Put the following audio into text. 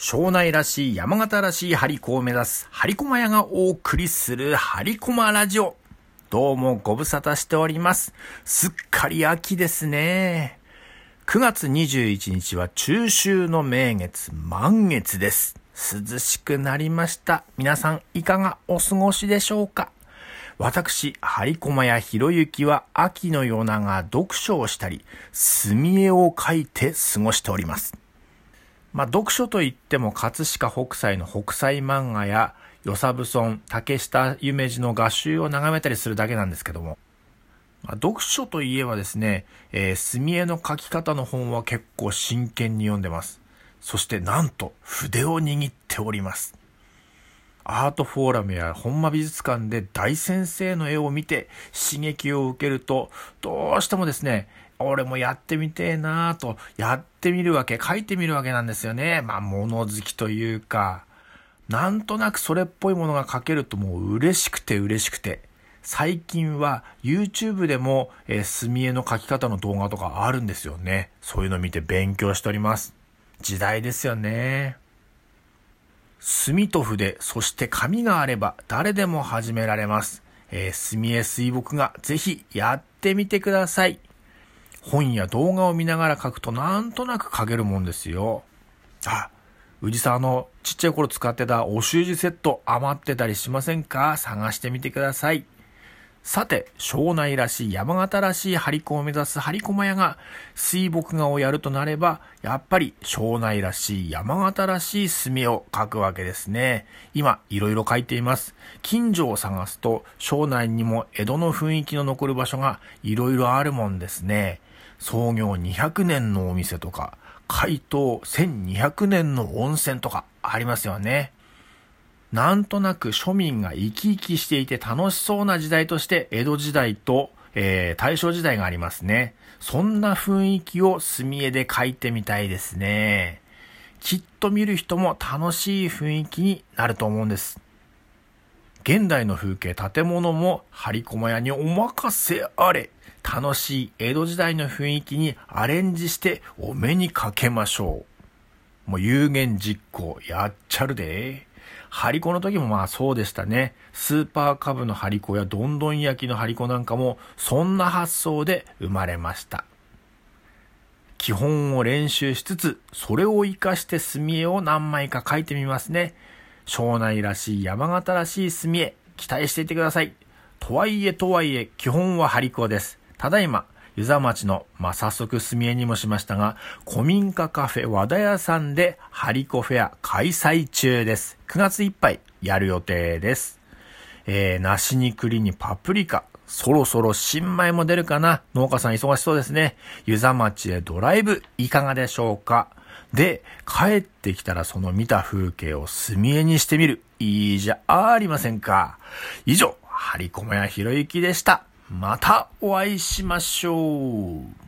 庄内らしい山形らしい張り子を目指す張り駒屋がお送りする張り駒ラジオ。どうもご無沙汰しております。すっかり秋ですね。9月21日は中秋の名月、満月です。涼しくなりました。皆さんいかがお過ごしでしょうか？私、張駒屋博之は秋の夜長読書をしたり、墨絵を描いて過ごしております。まあ、読書といっても葛飾北斎の北斎漫画や与謝蕪村、竹下夢二の画集を眺めたりするだけなんですけども、まあ、読書といえばですね、えー、墨絵の描き方の本は結構真剣に読んでます。そしてなんと筆を握っております。アートフォーラムや本間美術館で大先生の絵を見て刺激を受けると、どうしてもですね、俺もやってみてえなぁと、やってみるわけ、書いてみるわけなんですよね。まあ、物好きというか、なんとなくそれっぽいものが書けるともう嬉しくて嬉しくて。最近は YouTube でも、えー、墨絵の描き方の動画とかあるんですよね。そういうの見て勉強しております。時代ですよね。墨と筆、そして紙があれば誰でも始められます。えー、墨絵水墨画ぜひやってみてください。本や動画を見ながら書くとなんとなく書けるもんですよ。あ、宇治さんのちっちゃい頃使ってたお習字セット余ってたりしませんか？探してみてください。さて、庄内らしい山形らしい張り子を目指す張り駒屋が水墨画をやるとなれば、やっぱり庄内らしい山形らしい墨を描くわけですね。今、いろいろ書いています。近所を探すと、庄内にも江戸の雰囲気の残る場所がいろいろあるもんですね。創業200年のお店とか、開湯1200年の温泉とかありますよね。なんとなく庶民が生き生きしていて楽しそうな時代として江戸時代と、えー、大正時代がありますね。そんな雰囲気を墨絵で描いてみたいですね。きっと見る人も楽しい雰囲気になると思うんです。現代の風景、建物も張り駒屋にお任せあれ。楽しい江戸時代の雰囲気にアレンジしてお目にかけましょう。もう有言実行やっちゃるで。ハリコの時もまあそうでしたね。スーパーカブのハリコやどんどん焼きのハリコなんかもそんな発想で生まれました。基本を練習しつつ、それを活かして墨絵を何枚か描いてみますね。庄内らしい山形らしい墨絵、期待していてください。とはいえとはいえ、基本はハリコです。ただいま、湯沢町の、まあ、早速住江にもしましたが、古民家カフェ和田屋さんでハリコフェア開催中です。9月いっぱいやる予定です。えー、梨に栗にパプリカ、そろそろ新米も出るかな農家さん忙しそうですね。湯沢町へドライブいかがでしょうか？で、帰ってきたらその見た風景を墨絵にしてみる。いいじゃありませんか。以上、張り込むやひろゆきでした。またお会いしましょう。